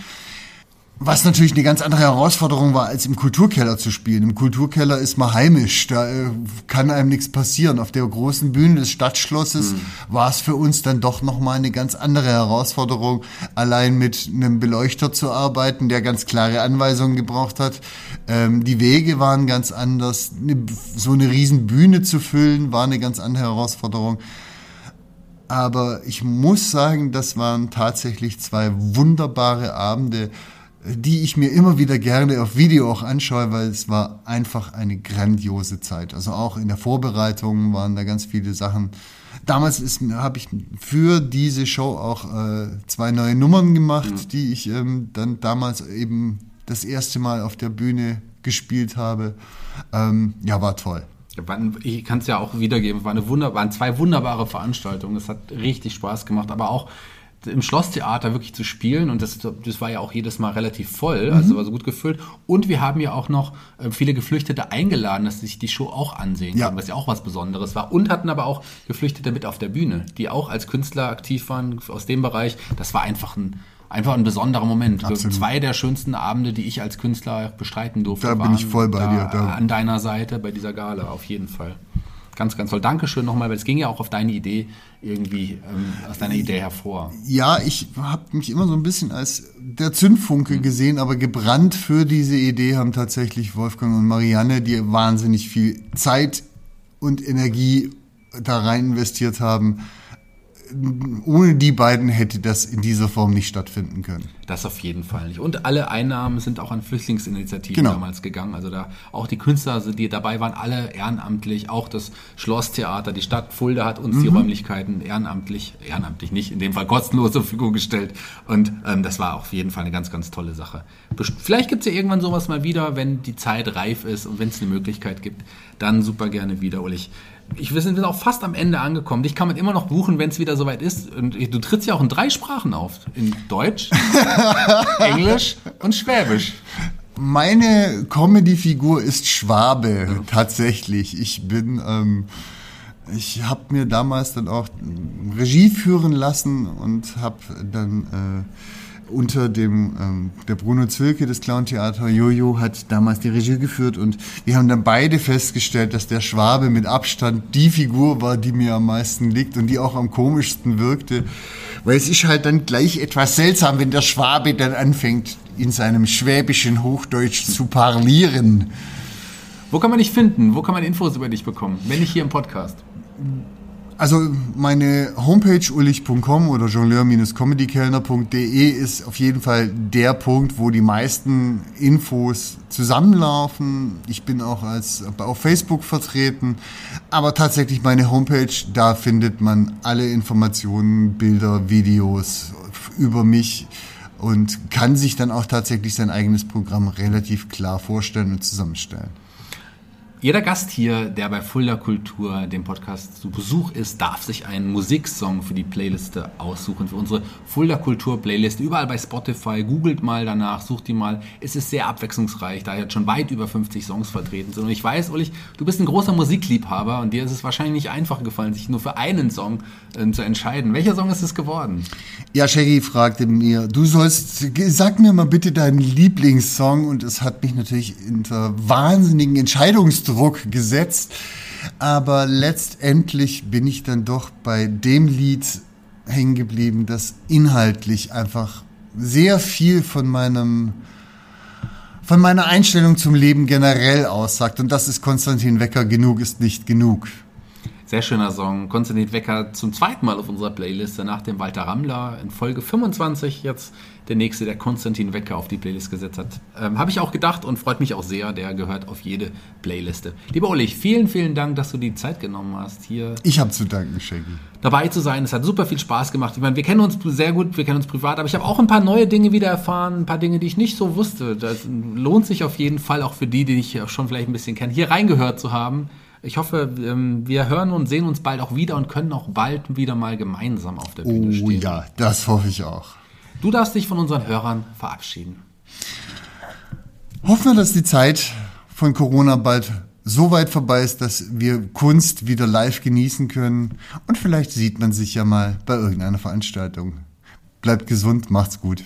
Was natürlich eine ganz andere Herausforderung war, als im Kulturkeller zu spielen. Im Kulturkeller ist man heimisch, da äh, kann einem nichts passieren. Auf der großen Bühne des Stadtschlosses mhm. war es für uns dann doch nochmal eine ganz andere Herausforderung, allein mit einem Beleuchter zu arbeiten, der ganz klare Anweisungen gebraucht hat. Ähm, die Wege waren ganz anders. so eine riesen Bühne zu füllen, war eine ganz andere Herausforderung. Aber ich muss sagen, das waren tatsächlich zwei wunderbare Abende die ich mir immer wieder gerne auf Video auch anschaue, weil es war einfach eine grandiose Zeit. Also auch in der Vorbereitung waren da ganz viele Sachen. Damals habe ich für diese Show auch äh, zwei neue Nummern gemacht, mhm. die ich ähm, dann damals eben das erste Mal auf der Bühne gespielt habe. Ähm, ja, war toll.
Ich kann es ja auch wiedergeben. War eine Wunder waren zwei wunderbare Veranstaltungen. Es hat richtig Spaß gemacht, aber auch im Schlosstheater wirklich zu spielen und das, das war ja auch jedes Mal relativ voll, also mhm. war so gut gefüllt. Und wir haben ja auch noch äh, viele Geflüchtete eingeladen, dass sie sich die Show auch ansehen können, ja. was ja auch was Besonderes war. Und hatten aber auch Geflüchtete mit auf der Bühne, die auch als Künstler aktiv waren aus dem Bereich. Das war einfach ein einfach ein besonderer Moment. Absolut. Zwei der schönsten Abende, die ich als Künstler bestreiten durfte.
Da bin ich voll bei dir.
Da. An deiner Seite bei dieser Gala, auf jeden Fall. Ganz, ganz toll. Dankeschön nochmal, weil es ging ja auch auf deine Idee irgendwie ähm, aus deiner Idee hervor.
Ja, ich habe mich immer so ein bisschen als der Zündfunke mhm. gesehen, aber gebrannt für diese Idee haben tatsächlich Wolfgang und Marianne, die wahnsinnig viel Zeit und Energie da rein investiert haben ohne die beiden hätte das in dieser Form nicht stattfinden können.
Das auf jeden Fall nicht. Und alle Einnahmen sind auch an Flüchtlingsinitiativen genau. damals gegangen. Also da auch die Künstler, die dabei waren, alle ehrenamtlich. Auch das Schlosstheater, die Stadt Fulda hat uns mhm. die Räumlichkeiten ehrenamtlich, ehrenamtlich nicht, in dem Fall kostenlos zur Verfügung gestellt. Und ähm, das war auf jeden Fall eine ganz, ganz tolle Sache. Vielleicht gibt es ja irgendwann sowas mal wieder, wenn die Zeit reif ist und wenn es eine Möglichkeit gibt, dann super gerne wieder, Ulrich ich, wir sind auch fast am Ende angekommen. Dich kann man immer noch buchen, wenn es wieder soweit ist. Und du trittst ja auch in drei Sprachen auf. In Deutsch, Englisch und Schwäbisch.
Meine Comedy-Figur ist Schwabe, ja. tatsächlich. Ich bin, ähm, ich habe mir damals dann auch Regie führen lassen und habe dann... Äh, unter dem ähm, der Bruno Zwilke des Clown-Theater Jojo hat damals die Regie geführt und wir haben dann beide festgestellt, dass der Schwabe mit Abstand die Figur war, die mir am meisten liegt und die auch am komischsten wirkte. Weil es ist halt dann gleich etwas seltsam, wenn der Schwabe dann anfängt, in seinem schwäbischen Hochdeutsch zu parlieren.
Wo kann man dich finden? Wo kann man Infos über dich bekommen? Wenn nicht hier im Podcast.
Also meine Homepage ullich.com oder jongleur-comedykellner.de ist auf jeden Fall der Punkt, wo die meisten Infos zusammenlaufen. Ich bin auch als auf Facebook vertreten, aber tatsächlich meine Homepage, da findet man alle Informationen, Bilder, Videos über mich und kann sich dann auch tatsächlich sein eigenes Programm relativ klar vorstellen und zusammenstellen.
Jeder Gast hier, der bei Fulda Kultur, dem Podcast, zu Besuch ist, darf sich einen Musiksong für die Playliste aussuchen, für unsere Fulda Kultur Playlist. Überall bei Spotify, googelt mal danach, sucht die mal. Es ist sehr abwechslungsreich, da jetzt schon weit über 50 Songs vertreten sind. Und ich weiß, Ulrich, du bist ein großer Musikliebhaber und dir ist es wahrscheinlich nicht einfach gefallen, sich nur für einen Song äh, zu entscheiden. Welcher Song ist es geworden?
Ja, Shaggy fragte mir, du sollst, sag mir mal bitte deinen Lieblingssong und es hat mich natürlich unter wahnsinnigen Entscheidungs Druck gesetzt. Aber letztendlich bin ich dann doch bei dem Lied hängen geblieben, das inhaltlich einfach sehr viel von meinem von meiner Einstellung zum Leben generell aussagt. Und das ist Konstantin Wecker, genug ist nicht genug.
Sehr schöner Song. Konstantin Wecker zum zweiten Mal auf unserer Playliste nach dem Walter Rammler in Folge 25 jetzt der nächste, der Konstantin Wecker auf die Playlist gesetzt hat. Ähm, Habe ich auch gedacht und freut mich auch sehr. Der gehört auf jede Playliste. Lieber Ulrich, vielen, vielen Dank, dass du die Zeit genommen hast, hier.
Ich habe zu danken, Shaggy.
Dabei zu sein. Es hat super viel Spaß gemacht. Ich meine, wir kennen uns sehr gut, wir kennen uns privat, aber ich habe auch ein paar neue Dinge wieder erfahren, ein paar Dinge, die ich nicht so wusste. Das lohnt sich auf jeden Fall auch für die, die ich schon vielleicht ein bisschen kenne, hier reingehört zu haben. Ich hoffe, ähm, wir hören und sehen uns bald auch wieder und können auch bald wieder mal gemeinsam auf der Bühne oh, stehen. Oh
ja, das hoffe ich auch.
Du darfst dich von unseren Hörern verabschieden.
Hoffen wir, dass die Zeit von Corona bald so weit vorbei ist, dass wir Kunst wieder live genießen können. Und vielleicht sieht man sich ja mal bei irgendeiner Veranstaltung. Bleibt gesund, macht's gut.